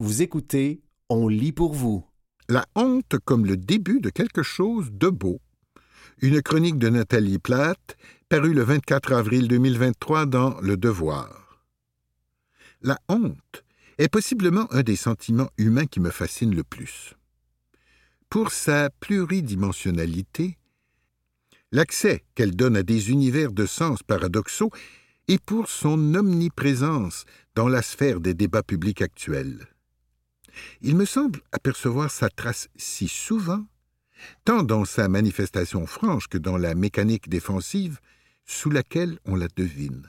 Vous écoutez On lit pour vous. La honte comme le début de quelque chose de beau. Une chronique de Nathalie Platt, parue le 24 avril 2023 dans Le Devoir. La honte est possiblement un des sentiments humains qui me fascine le plus. Pour sa pluridimensionnalité, l'accès qu'elle donne à des univers de sens paradoxaux et pour son omniprésence dans la sphère des débats publics actuels. Il me semble apercevoir sa trace si souvent, tant dans sa manifestation franche que dans la mécanique défensive sous laquelle on la devine.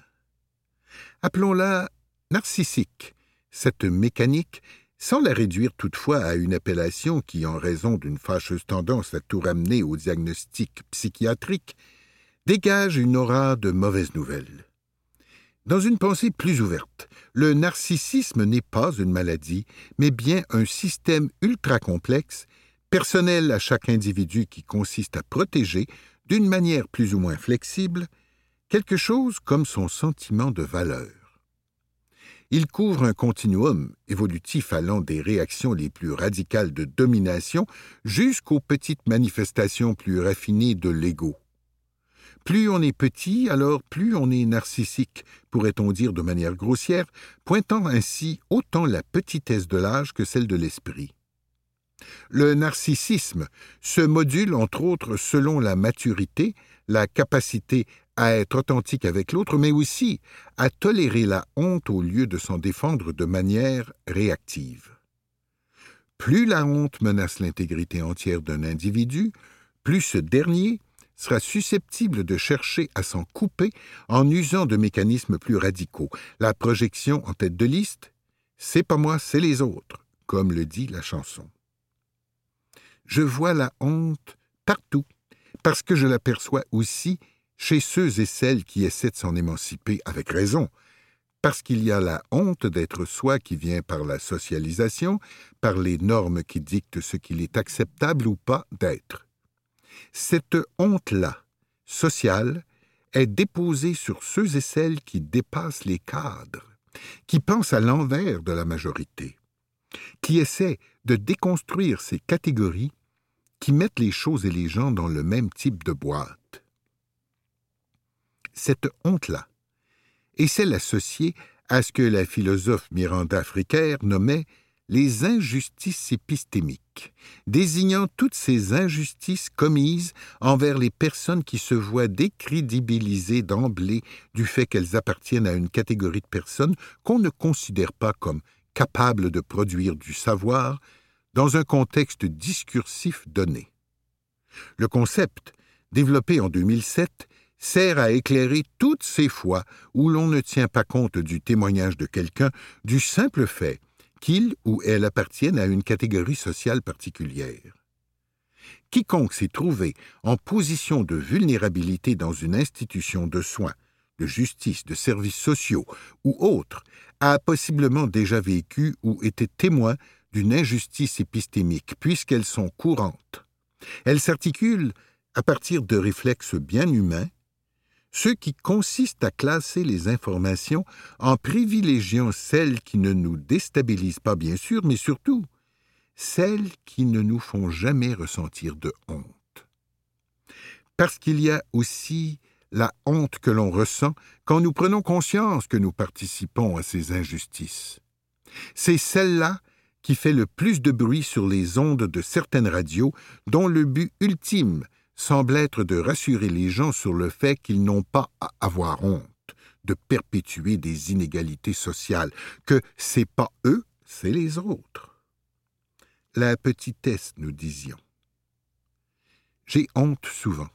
Appelons-la narcissique, cette mécanique, sans la réduire toutefois à une appellation qui, en raison d'une fâcheuse tendance à tout ramener au diagnostic psychiatrique, dégage une aura de mauvaises nouvelles. Dans une pensée plus ouverte, le narcissisme n'est pas une maladie, mais bien un système ultra complexe, personnel à chaque individu qui consiste à protéger, d'une manière plus ou moins flexible, quelque chose comme son sentiment de valeur. Il couvre un continuum évolutif allant des réactions les plus radicales de domination jusqu'aux petites manifestations plus raffinées de l'ego. Plus on est petit, alors plus on est narcissique, pourrait-on dire de manière grossière, pointant ainsi autant la petitesse de l'âge que celle de l'esprit. Le narcissisme se module entre autres selon la maturité, la capacité à être authentique avec l'autre, mais aussi à tolérer la honte au lieu de s'en défendre de manière réactive. Plus la honte menace l'intégrité entière d'un individu, plus ce dernier sera susceptible de chercher à s'en couper en usant de mécanismes plus radicaux. La projection en tête de liste, c'est pas moi, c'est les autres, comme le dit la chanson. Je vois la honte partout, parce que je l'aperçois aussi chez ceux et celles qui essaient de s'en émanciper avec raison, parce qu'il y a la honte d'être soi qui vient par la socialisation, par les normes qui dictent ce qu'il est acceptable ou pas d'être. Cette honte-là, sociale, est déposée sur ceux et celles qui dépassent les cadres, qui pensent à l'envers de la majorité, qui essaient de déconstruire ces catégories qui mettent les choses et les gens dans le même type de boîte. Cette honte-là est celle associée à ce que la philosophe Miranda Fricker nommait les injustices épistémiques, désignant toutes ces injustices commises envers les personnes qui se voient décrédibilisées d'emblée du fait qu'elles appartiennent à une catégorie de personnes qu'on ne considère pas comme capables de produire du savoir dans un contexte discursif donné. Le concept, développé en 2007, sert à éclairer toutes ces fois où l'on ne tient pas compte du témoignage de quelqu'un du simple fait qu'il ou elle appartienne à une catégorie sociale particulière. Quiconque s'est trouvé en position de vulnérabilité dans une institution de soins, de justice, de services sociaux ou autre a possiblement déjà vécu ou été témoin d'une injustice épistémique, puisqu'elles sont courantes. Elles s'articulent à partir de réflexes bien humains ceux qui consistent à classer les informations en privilégiant celles qui ne nous déstabilisent pas bien sûr, mais surtout celles qui ne nous font jamais ressentir de honte. Parce qu'il y a aussi la honte que l'on ressent quand nous prenons conscience que nous participons à ces injustices. C'est celle-là qui fait le plus de bruit sur les ondes de certaines radios dont le but ultime semble être de rassurer les gens sur le fait qu'ils n'ont pas à avoir honte de perpétuer des inégalités sociales, que c'est pas eux, c'est les autres. La petitesse, nous disions. J'ai honte souvent.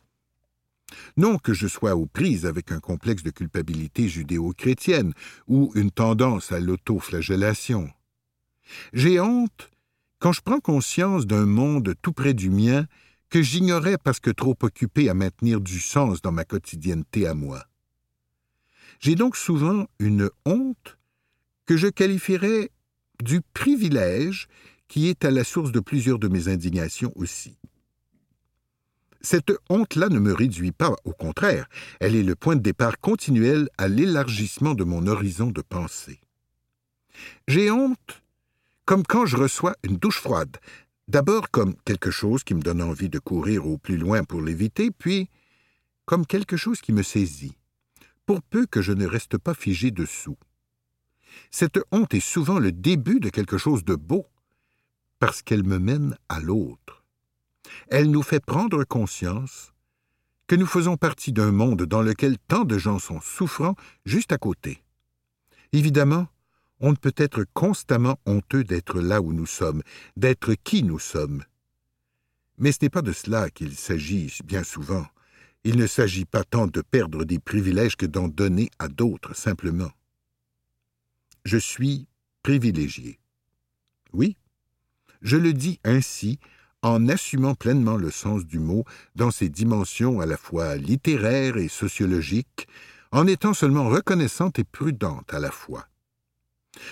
Non que je sois aux prises avec un complexe de culpabilité judéo-chrétienne ou une tendance à l'autoflagellation. J'ai honte quand je prends conscience d'un monde tout près du mien que j'ignorais parce que trop occupé à maintenir du sens dans ma quotidienneté à moi. J'ai donc souvent une honte que je qualifierais du privilège qui est à la source de plusieurs de mes indignations aussi. Cette honte-là ne me réduit pas, au contraire, elle est le point de départ continuel à l'élargissement de mon horizon de pensée. J'ai honte comme quand je reçois une douche froide. D'abord comme quelque chose qui me donne envie de courir au plus loin pour l'éviter, puis comme quelque chose qui me saisit, pour peu que je ne reste pas figé dessous. Cette honte est souvent le début de quelque chose de beau, parce qu'elle me mène à l'autre. Elle nous fait prendre conscience que nous faisons partie d'un monde dans lequel tant de gens sont souffrants juste à côté. Évidemment, on ne peut être constamment honteux d'être là où nous sommes, d'être qui nous sommes. Mais ce n'est pas de cela qu'il s'agit bien souvent. Il ne s'agit pas tant de perdre des privilèges que d'en donner à d'autres simplement. Je suis privilégié. Oui, je le dis ainsi en assumant pleinement le sens du mot dans ses dimensions à la fois littéraires et sociologiques, en étant seulement reconnaissante et prudente à la fois.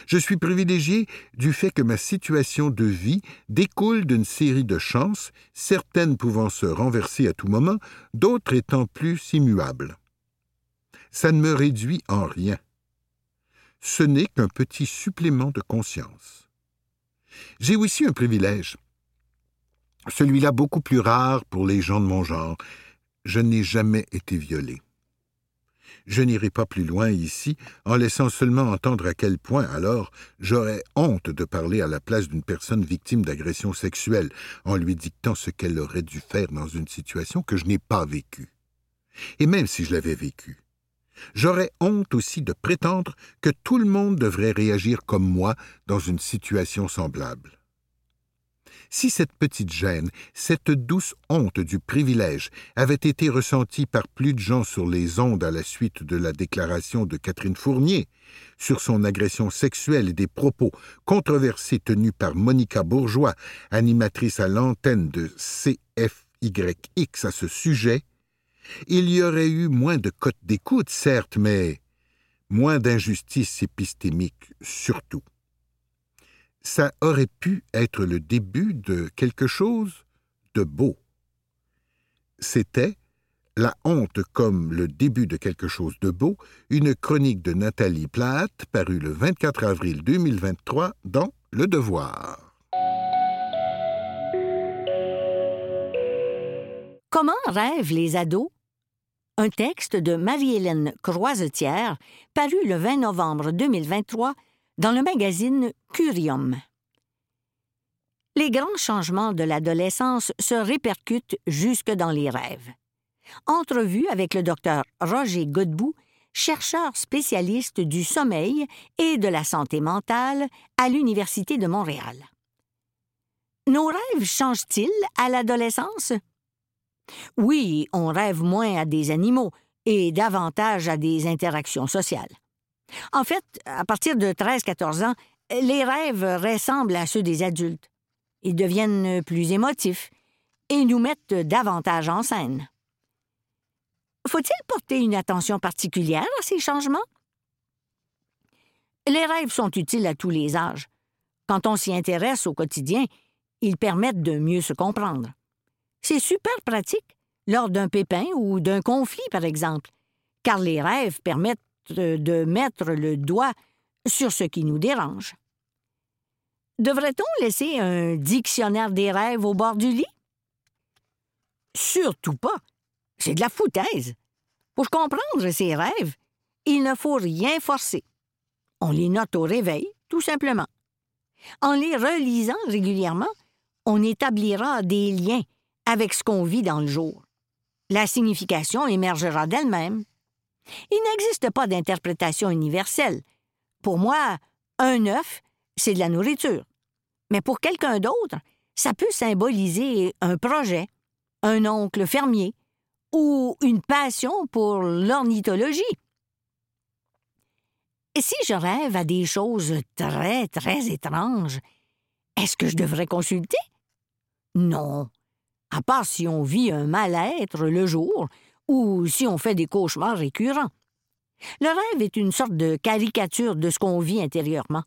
Je suis privilégié du fait que ma situation de vie découle d'une série de chances, certaines pouvant se renverser à tout moment, d'autres étant plus immuables. Ça ne me réduit en rien. Ce n'est qu'un petit supplément de conscience. J'ai aussi un privilège. Celui-là beaucoup plus rare pour les gens de mon genre. Je n'ai jamais été violé. Je n'irai pas plus loin ici, en laissant seulement entendre à quel point, alors, j'aurais honte de parler à la place d'une personne victime d'agression sexuelle, en lui dictant ce qu'elle aurait dû faire dans une situation que je n'ai pas vécue. Et même si je l'avais vécue. J'aurais honte aussi de prétendre que tout le monde devrait réagir comme moi dans une situation semblable. Si cette petite gêne, cette douce honte du privilège avait été ressentie par plus de gens sur les ondes à la suite de la déclaration de Catherine Fournier, sur son agression sexuelle et des propos controversés tenus par Monica Bourgeois, animatrice à l'antenne de CFYX à ce sujet, il y aurait eu moins de cotes d'écoute, certes, mais moins d'injustice épistémique surtout ça aurait pu être le début de quelque chose de beau. C'était La honte comme le début de quelque chose de beau, une chronique de Nathalie Platt parue le 24 avril 2023 dans Le Devoir. Comment rêvent les ados? Un texte de Marie-Hélène Croisetière paru le 20 novembre 2023 dans le magazine Curium. Les grands changements de l'adolescence se répercutent jusque dans les rêves. Entrevue avec le docteur Roger Godbout, chercheur spécialiste du sommeil et de la santé mentale à l'Université de Montréal. Nos rêves changent-ils à l'adolescence? Oui, on rêve moins à des animaux et davantage à des interactions sociales. En fait, à partir de 13-14 ans, les rêves ressemblent à ceux des adultes. Ils deviennent plus émotifs et nous mettent davantage en scène. Faut-il porter une attention particulière à ces changements? Les rêves sont utiles à tous les âges. Quand on s'y intéresse au quotidien, ils permettent de mieux se comprendre. C'est super pratique lors d'un pépin ou d'un conflit, par exemple, car les rêves permettent de mettre le doigt sur ce qui nous dérange. Devrait-on laisser un dictionnaire des rêves au bord du lit? Surtout pas. C'est de la foutaise. Pour comprendre ces rêves, il ne faut rien forcer. On les note au réveil, tout simplement. En les relisant régulièrement, on établira des liens avec ce qu'on vit dans le jour. La signification émergera d'elle-même. Il n'existe pas d'interprétation universelle. Pour moi, un œuf, c'est de la nourriture. Mais pour quelqu'un d'autre, ça peut symboliser un projet, un oncle fermier ou une passion pour l'ornithologie. Et si je rêve à des choses très, très étranges, est-ce que je devrais consulter? Non, à part si on vit un mal-être le jour ou si on fait des cauchemars récurrents. Le rêve est une sorte de caricature de ce qu'on vit intérieurement.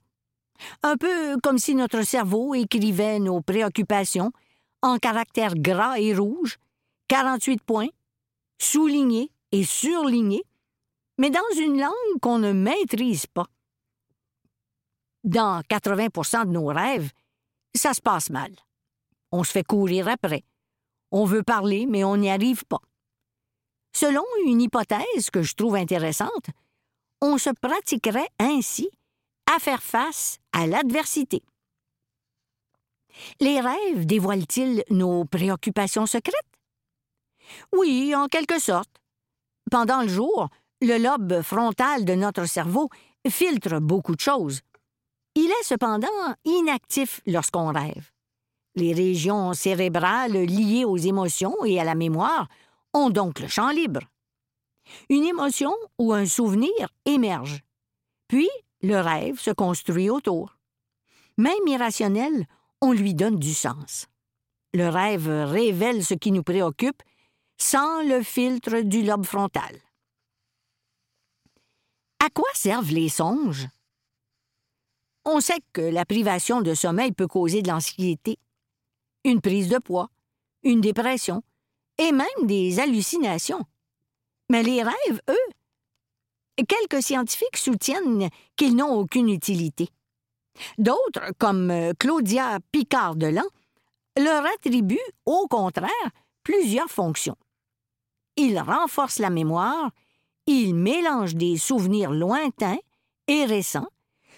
Un peu comme si notre cerveau écrivait nos préoccupations en caractères gras et rouges, 48 points, soulignés et surlignés, mais dans une langue qu'on ne maîtrise pas. Dans 80% de nos rêves, ça se passe mal. On se fait courir après. On veut parler, mais on n'y arrive pas. Selon une hypothèse que je trouve intéressante, on se pratiquerait ainsi à faire face à l'adversité. Les rêves dévoilent-ils nos préoccupations secrètes? Oui, en quelque sorte. Pendant le jour, le lobe frontal de notre cerveau filtre beaucoup de choses. Il est cependant inactif lorsqu'on rêve. Les régions cérébrales liées aux émotions et à la mémoire ont donc le champ libre. Une émotion ou un souvenir émerge. Puis, le rêve se construit autour. Même irrationnel, on lui donne du sens. Le rêve révèle ce qui nous préoccupe sans le filtre du lobe frontal. À quoi servent les songes? On sait que la privation de sommeil peut causer de l'anxiété, une prise de poids, une dépression et même des hallucinations. Mais les rêves, eux, quelques scientifiques soutiennent qu'ils n'ont aucune utilité. D'autres, comme euh, Claudia Picard-Delan, leur attribuent, au contraire, plusieurs fonctions. Ils renforcent la mémoire, ils mélangent des souvenirs lointains et récents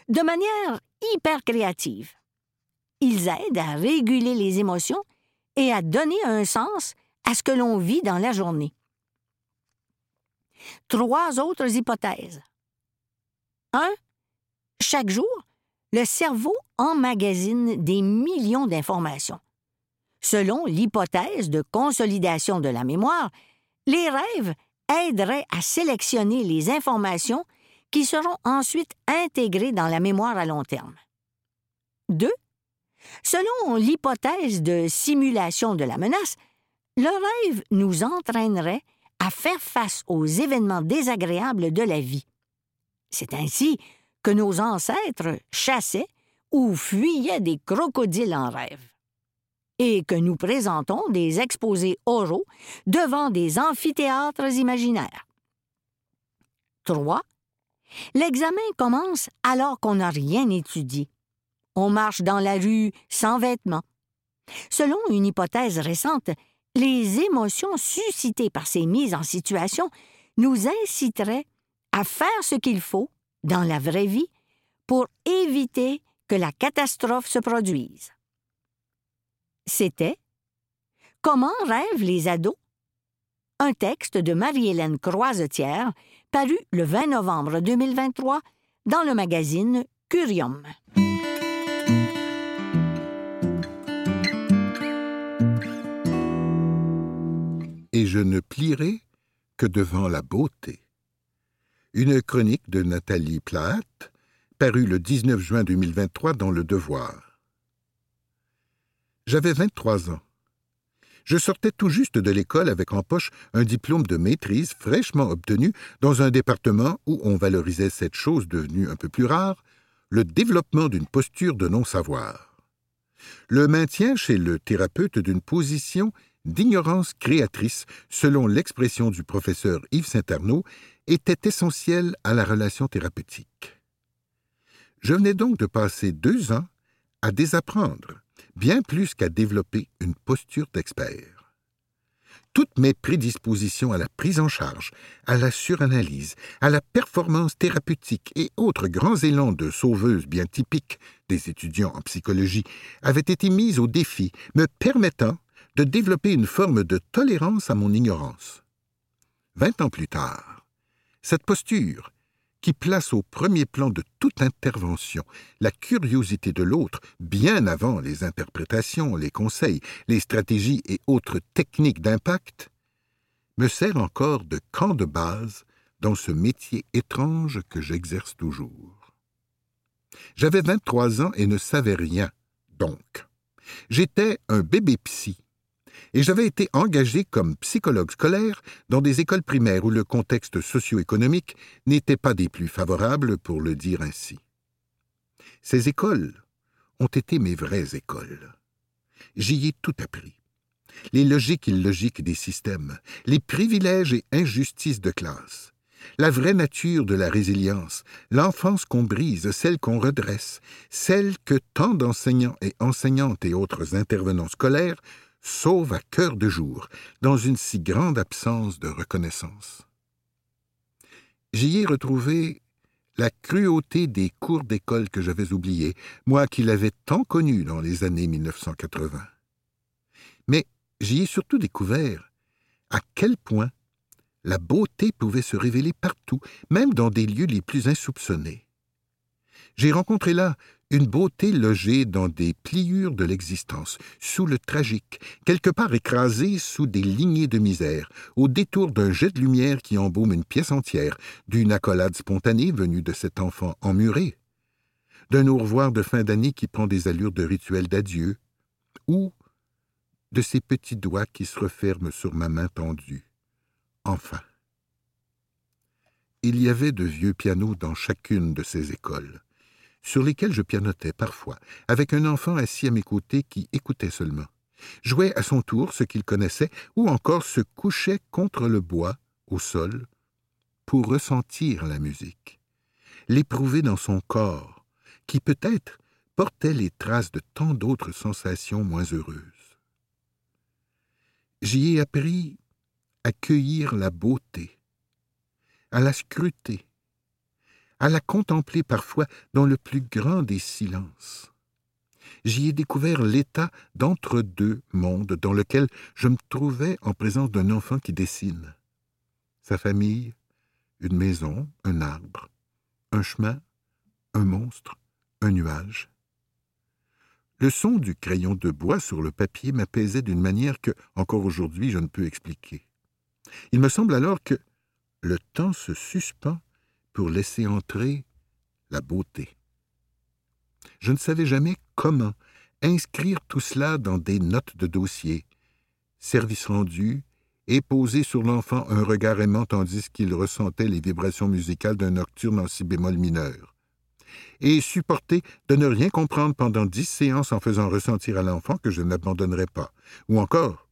de manière hyper créative. Ils aident à réguler les émotions et à donner un sens à ce que l'on vit dans la journée. Trois autres hypothèses. 1. Chaque jour, le cerveau emmagasine des millions d'informations. Selon l'hypothèse de consolidation de la mémoire, les rêves aideraient à sélectionner les informations qui seront ensuite intégrées dans la mémoire à long terme. 2. Selon l'hypothèse de simulation de la menace, le rêve nous entraînerait à faire face aux événements désagréables de la vie. C'est ainsi que nos ancêtres chassaient ou fuyaient des crocodiles en rêve, et que nous présentons des exposés oraux devant des amphithéâtres imaginaires. 3. L'examen commence alors qu'on n'a rien étudié. On marche dans la rue sans vêtements. Selon une hypothèse récente, les émotions suscitées par ces mises en situation nous inciteraient à faire ce qu'il faut dans la vraie vie pour éviter que la catastrophe se produise. C'était Comment rêvent les ados? Un texte de Marie-Hélène Croisetière paru le 20 novembre 2023 dans le magazine Curium. Et je ne plierai que devant la beauté. Une chronique de Nathalie Platt, parue le 19 juin 2023 dans Le Devoir. J'avais 23 ans. Je sortais tout juste de l'école avec en poche un diplôme de maîtrise fraîchement obtenu dans un département où on valorisait cette chose devenue un peu plus rare, le développement d'une posture de non-savoir. Le maintien chez le thérapeute d'une position d'ignorance créatrice, selon l'expression du professeur Yves Saint-Arnaud, était essentiel à la relation thérapeutique. Je venais donc de passer deux ans à désapprendre, bien plus qu'à développer une posture d'expert. Toutes mes prédispositions à la prise en charge, à la suranalyse, à la performance thérapeutique et autres grands élans de sauveuse bien typiques des étudiants en psychologie avaient été mises au défi, me permettant de développer une forme de tolérance à mon ignorance. Vingt ans plus tard, cette posture, qui place au premier plan de toute intervention la curiosité de l'autre bien avant les interprétations, les conseils, les stratégies et autres techniques d'impact, me sert encore de camp de base dans ce métier étrange que j'exerce toujours. J'avais vingt-trois ans et ne savais rien, donc. J'étais un bébé psy, et j'avais été engagé comme psychologue scolaire dans des écoles primaires où le contexte socio-économique n'était pas des plus favorables, pour le dire ainsi. Ces écoles ont été mes vraies écoles. J'y ai tout appris. Les logiques illogiques des systèmes, les privilèges et injustices de classe, La vraie nature de la résilience, l'enfance qu'on brise, celle qu'on redresse, celle que tant d'enseignants et enseignantes et autres intervenants scolaires sauvent à cœur de jour, dans une si grande absence de reconnaissance. J'y ai retrouvé la cruauté des cours d'école que j'avais oubliés, moi qui l'avais tant connu dans les années 1980. Mais j'y ai surtout découvert à quel point la beauté pouvait se révéler partout, même dans des lieux les plus insoupçonnés. J'ai rencontré là une beauté logée dans des pliures de l'existence, sous le tragique, quelque part écrasée sous des lignées de misère, au détour d'un jet de lumière qui embaume une pièce entière, d'une accolade spontanée venue de cet enfant emmuré, d'un au revoir de fin d'année qui prend des allures de rituel d'adieu, ou de ces petits doigts qui se referment sur ma main tendue. Enfin. Il y avait de vieux pianos dans chacune de ces écoles sur lesquels je pianotais parfois, avec un enfant assis à mes côtés qui écoutait seulement, jouait à son tour ce qu'il connaissait, ou encore se couchait contre le bois, au sol, pour ressentir la musique, l'éprouver dans son corps, qui peut-être portait les traces de tant d'autres sensations moins heureuses. J'y ai appris à cueillir la beauté, à la scruter, à la contempler parfois dans le plus grand des silences. J'y ai découvert l'état d'entre-deux mondes dans lequel je me trouvais en présence d'un enfant qui dessine. Sa famille, une maison, un arbre, un chemin, un monstre, un nuage. Le son du crayon de bois sur le papier m'apaisait d'une manière que, encore aujourd'hui, je ne peux expliquer. Il me semble alors que le temps se suspend pour laisser entrer la beauté. Je ne savais jamais comment inscrire tout cela dans des notes de dossier. Service rendu, et poser sur l'enfant un regard aimant tandis qu'il ressentait les vibrations musicales d'un nocturne en si bémol mineur. Et supporter de ne rien comprendre pendant dix séances en faisant ressentir à l'enfant que je n'abandonnerai pas. Ou encore,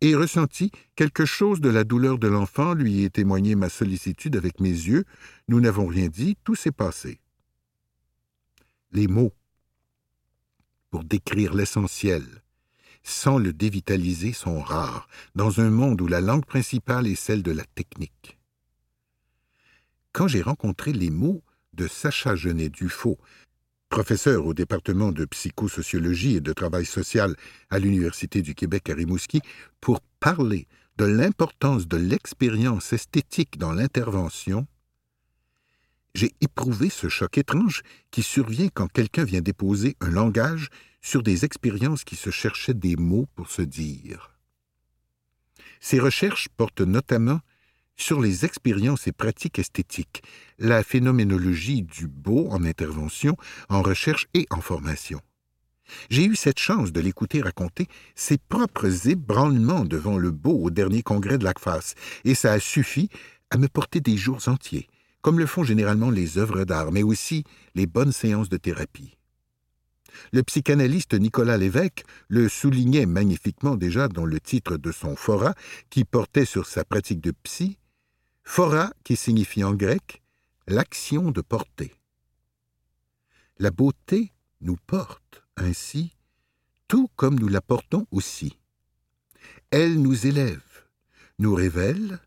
et ressenti quelque chose de la douleur de l'enfant, lui ai témoigné ma sollicitude avec mes yeux. Nous n'avons rien dit, tout s'est passé. Les mots, pour décrire l'essentiel, sans le dévitaliser, sont rares, dans un monde où la langue principale est celle de la technique. Quand j'ai rencontré les mots de Sacha Genet-Dufaux, professeur au département de psychosociologie et de travail social à l'Université du Québec à Rimouski, pour parler de l'importance de l'expérience esthétique dans l'intervention, j'ai éprouvé ce choc étrange qui survient quand quelqu'un vient déposer un langage sur des expériences qui se cherchaient des mots pour se dire. Ces recherches portent notamment sur les expériences et pratiques esthétiques, la phénoménologie du beau en intervention, en recherche et en formation. J'ai eu cette chance de l'écouter raconter ses propres ébranlements devant le beau au dernier congrès de l'ACFAS, et ça a suffi à me porter des jours entiers, comme le font généralement les œuvres d'art, mais aussi les bonnes séances de thérapie. Le psychanalyste Nicolas Lévesque le soulignait magnifiquement déjà dans le titre de son fora, qui portait sur sa pratique de psy, Phora, qui signifie en grec l'action de porter. La beauté nous porte ainsi, tout comme nous la portons aussi. Elle nous élève, nous révèle,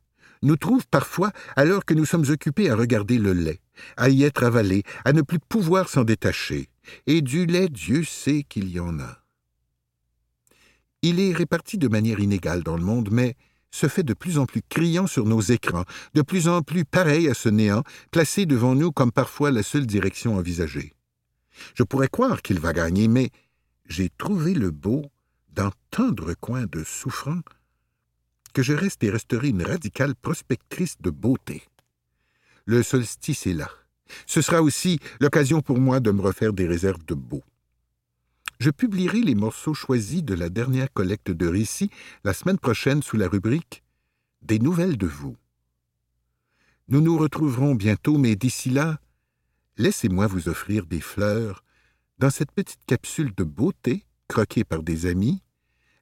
nous trouve parfois alors que nous sommes occupés à regarder le lait, à y être avalés, à ne plus pouvoir s'en détacher. Et du lait, Dieu sait qu'il y en a. Il est réparti de manière inégale dans le monde, mais se fait de plus en plus criant sur nos écrans, de plus en plus pareil à ce néant, placé devant nous comme parfois la seule direction envisagée. Je pourrais croire qu'il va gagner, mais j'ai trouvé le beau dans tant de recoins de souffrants que je reste et resterai une radicale prospectrice de beauté. Le solstice est là. Ce sera aussi l'occasion pour moi de me refaire des réserves de beau. Je publierai les morceaux choisis de la dernière collecte de récits la semaine prochaine sous la rubrique Des nouvelles de vous. Nous nous retrouverons bientôt, mais d'ici là, laissez-moi vous offrir des fleurs dans cette petite capsule de beauté croquée par des amis,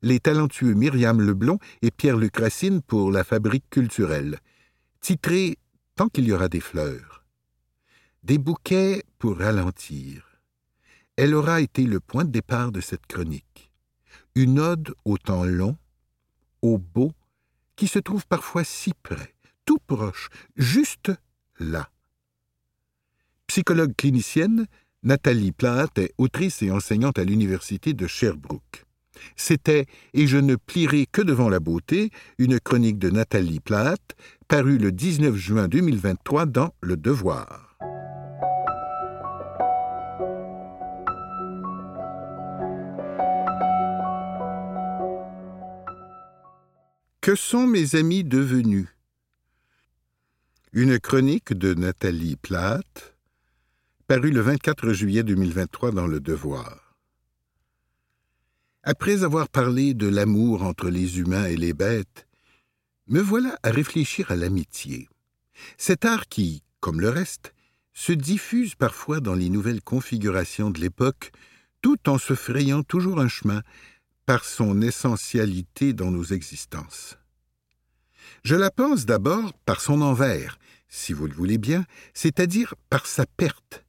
les talentueux Myriam Leblond et Pierre-Luc Racine pour la Fabrique culturelle, titrée tant qu'il y aura des fleurs. Des bouquets pour ralentir. Elle aura été le point de départ de cette chronique. Une ode au temps long, au beau, qui se trouve parfois si près, tout proche, juste là. Psychologue clinicienne, Nathalie Platt est autrice et enseignante à l'Université de Sherbrooke. C'était Et je ne plierai que devant la beauté, une chronique de Nathalie Platt, parue le 19 juin 2023 dans Le Devoir. Que sont mes amis devenus? Une chronique de Nathalie Platt, parue le 24 juillet 2023 dans Le Devoir. Après avoir parlé de l'amour entre les humains et les bêtes, me voilà à réfléchir à l'amitié. Cet art qui, comme le reste, se diffuse parfois dans les nouvelles configurations de l'époque, tout en se frayant toujours un chemin par son essentialité dans nos existences. Je la pense d'abord par son envers, si vous le voulez bien, c'est-à-dire par sa perte,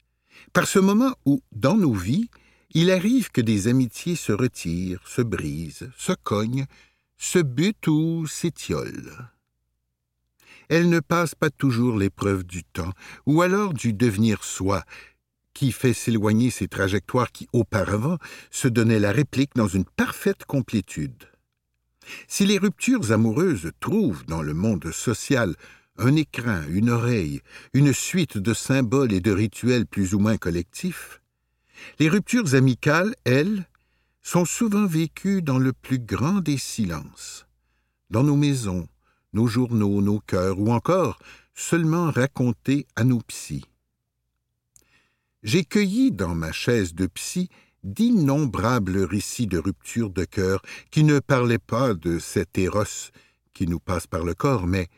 par ce moment où, dans nos vies, il arrive que des amitiés se retirent, se brisent, se cognent, se butent ou s'étiolent. Elles ne passent pas toujours l'épreuve du temps, ou alors du devenir soi, qui fait s'éloigner ces trajectoires qui, auparavant, se donnaient la réplique dans une parfaite complétude. Si les ruptures amoureuses trouvent dans le monde social un écrin, une oreille, une suite de symboles et de rituels plus ou moins collectifs, les ruptures amicales, elles, sont souvent vécues dans le plus grand des silences, dans nos maisons, nos journaux, nos cœurs, ou encore seulement racontées à nos psys. J'ai cueilli dans ma chaise de psy d'innombrables récits de rupture de cœur qui ne parlaient pas de cet éros qui nous passe par le corps, mais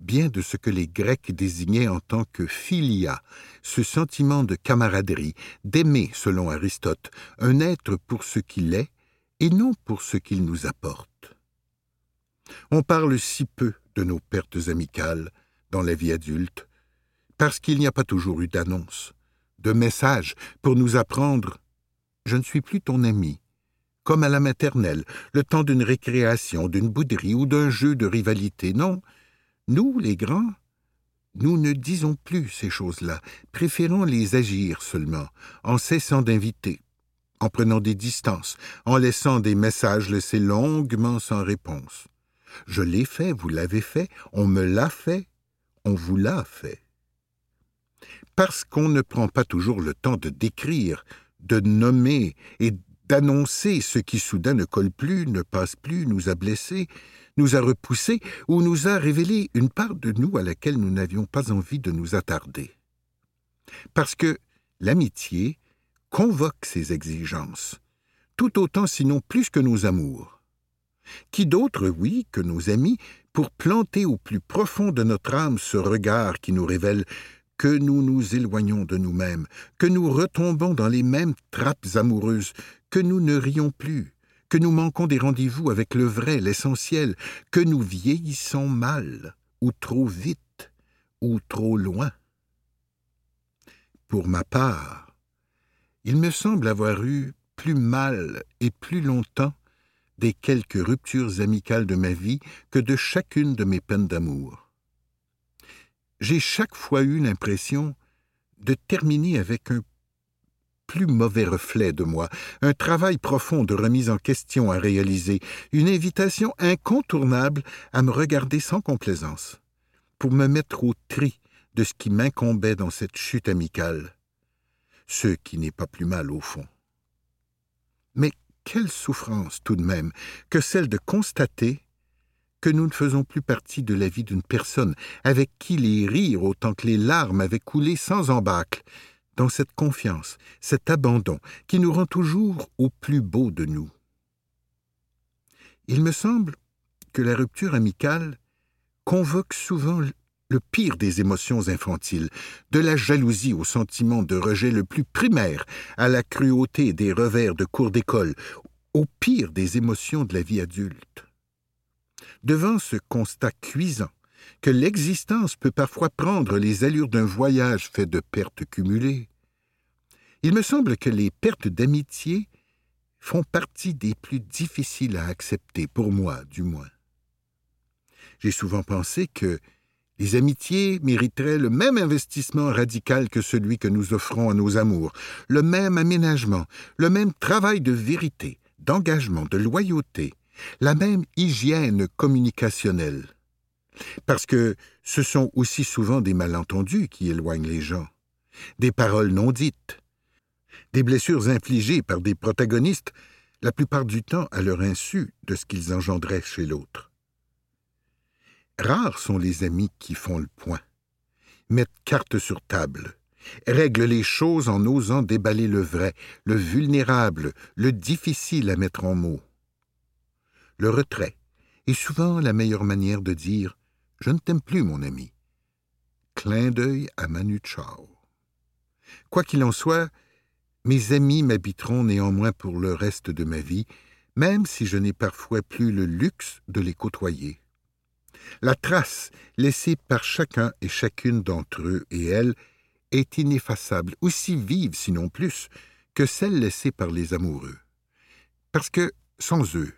bien de ce que les Grecs désignaient en tant que philia, ce sentiment de camaraderie, d'aimer, selon Aristote, un être pour ce qu'il est et non pour ce qu'il nous apporte. On parle si peu de nos pertes amicales dans la vie adulte, parce qu'il n'y a pas toujours eu d'annonce, de message pour nous apprendre Je ne suis plus ton ami, comme à la maternelle, le temps d'une récréation, d'une bouderie ou d'un jeu de rivalité. Non, nous, les grands, nous ne disons plus ces choses-là, préférons les agir seulement, en cessant d'inviter, en prenant des distances, en laissant des messages laissés longuement sans réponse. Je l'ai fait, vous l'avez fait, on me l'a fait, on vous l'a fait. Parce qu'on ne prend pas toujours le temps de décrire, de nommer et d'annoncer ce qui soudain ne colle plus, ne passe plus, nous a blessés, nous a repoussés ou nous a révélé une part de nous à laquelle nous n'avions pas envie de nous attarder. Parce que l'amitié convoque ces exigences, tout autant sinon plus que nos amours. Qui d'autre, oui, que nos amis, pour planter au plus profond de notre âme ce regard qui nous révèle que nous nous éloignons de nous-mêmes, que nous retombons dans les mêmes trappes amoureuses, que nous ne rions plus, que nous manquons des rendez-vous avec le vrai, l'essentiel, que nous vieillissons mal, ou trop vite, ou trop loin. Pour ma part, il me semble avoir eu plus mal et plus longtemps des quelques ruptures amicales de ma vie que de chacune de mes peines d'amour. J'ai chaque fois eu l'impression de terminer avec un plus mauvais reflet de moi, un travail profond de remise en question à réaliser, une invitation incontournable à me regarder sans complaisance, pour me mettre au tri de ce qui m'incombait dans cette chute amicale, ce qui n'est pas plus mal au fond. Mais quelle souffrance tout de même que celle de constater que nous ne faisons plus partie de la vie d'une personne avec qui les rires autant que les larmes avaient coulé sans embâcle, dans cette confiance, cet abandon qui nous rend toujours au plus beau de nous. Il me semble que la rupture amicale convoque souvent le pire des émotions infantiles, de la jalousie au sentiment de rejet le plus primaire, à la cruauté des revers de cours d'école, au pire des émotions de la vie adulte. Devant ce constat cuisant, que l'existence peut parfois prendre les allures d'un voyage fait de pertes cumulées. Il me semble que les pertes d'amitié font partie des plus difficiles à accepter, pour moi du moins. J'ai souvent pensé que les amitiés mériteraient le même investissement radical que celui que nous offrons à nos amours, le même aménagement, le même travail de vérité, d'engagement, de loyauté, la même hygiène communicationnelle. Parce que ce sont aussi souvent des malentendus qui éloignent les gens, des paroles non dites, des blessures infligées par des protagonistes, la plupart du temps à leur insu de ce qu'ils engendraient chez l'autre. Rares sont les amis qui font le point, mettent carte sur table, règlent les choses en osant déballer le vrai, le vulnérable, le difficile à mettre en mots. Le retrait est souvent la meilleure manière de dire Je ne t'aime plus, mon ami. Clin d'œil à Manu Chao. Quoi qu'il en soit, mes amis m'habiteront néanmoins pour le reste de ma vie, même si je n'ai parfois plus le luxe de les côtoyer. La trace laissée par chacun et chacune d'entre eux et elles est ineffaçable, aussi vive, sinon plus, que celle laissée par les amoureux. Parce que, sans eux,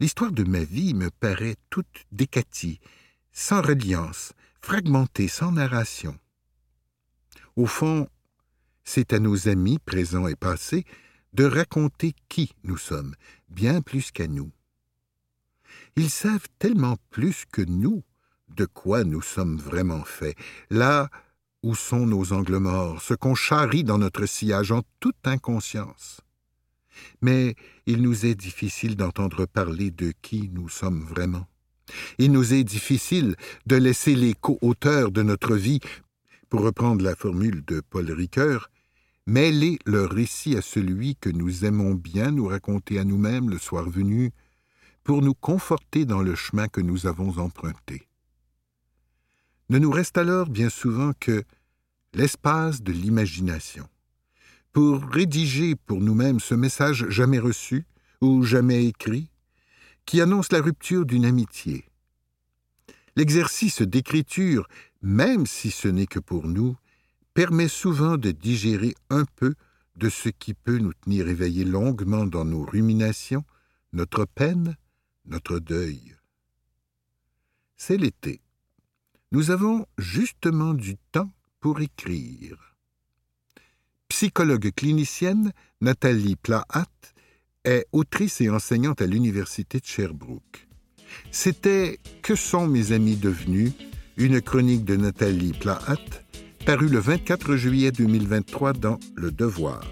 l'histoire de ma vie me paraît toute décatie, sans reliance, fragmentée, sans narration. Au fond, c'est à nos amis présents et passés de raconter qui nous sommes, bien plus qu'à nous. Ils savent tellement plus que nous de quoi nous sommes vraiment faits, là où sont nos angles morts, ce qu'on charrie dans notre sillage en toute inconscience. Mais il nous est difficile d'entendre parler de qui nous sommes vraiment. Il nous est difficile de laisser les co-auteurs de notre vie, pour reprendre la formule de Paul Ricoeur, mêler leur récit à celui que nous aimons bien nous raconter à nous-mêmes le soir venu, pour nous conforter dans le chemin que nous avons emprunté. Ne nous reste alors bien souvent que l'espace de l'imagination, pour rédiger pour nous-mêmes ce message jamais reçu ou jamais écrit, qui annonce la rupture d'une amitié. L'exercice d'écriture, même si ce n'est que pour nous, permet souvent de digérer un peu de ce qui peut nous tenir éveillés longuement dans nos ruminations, notre peine notre deuil. C'est l'été. Nous avons justement du temps pour écrire. Psychologue clinicienne, Nathalie Plahat est autrice et enseignante à l'Université de Sherbrooke. C'était Que sont mes amis devenus? Une chronique de Nathalie Plahat, parue le 24 juillet 2023 dans Le Devoir.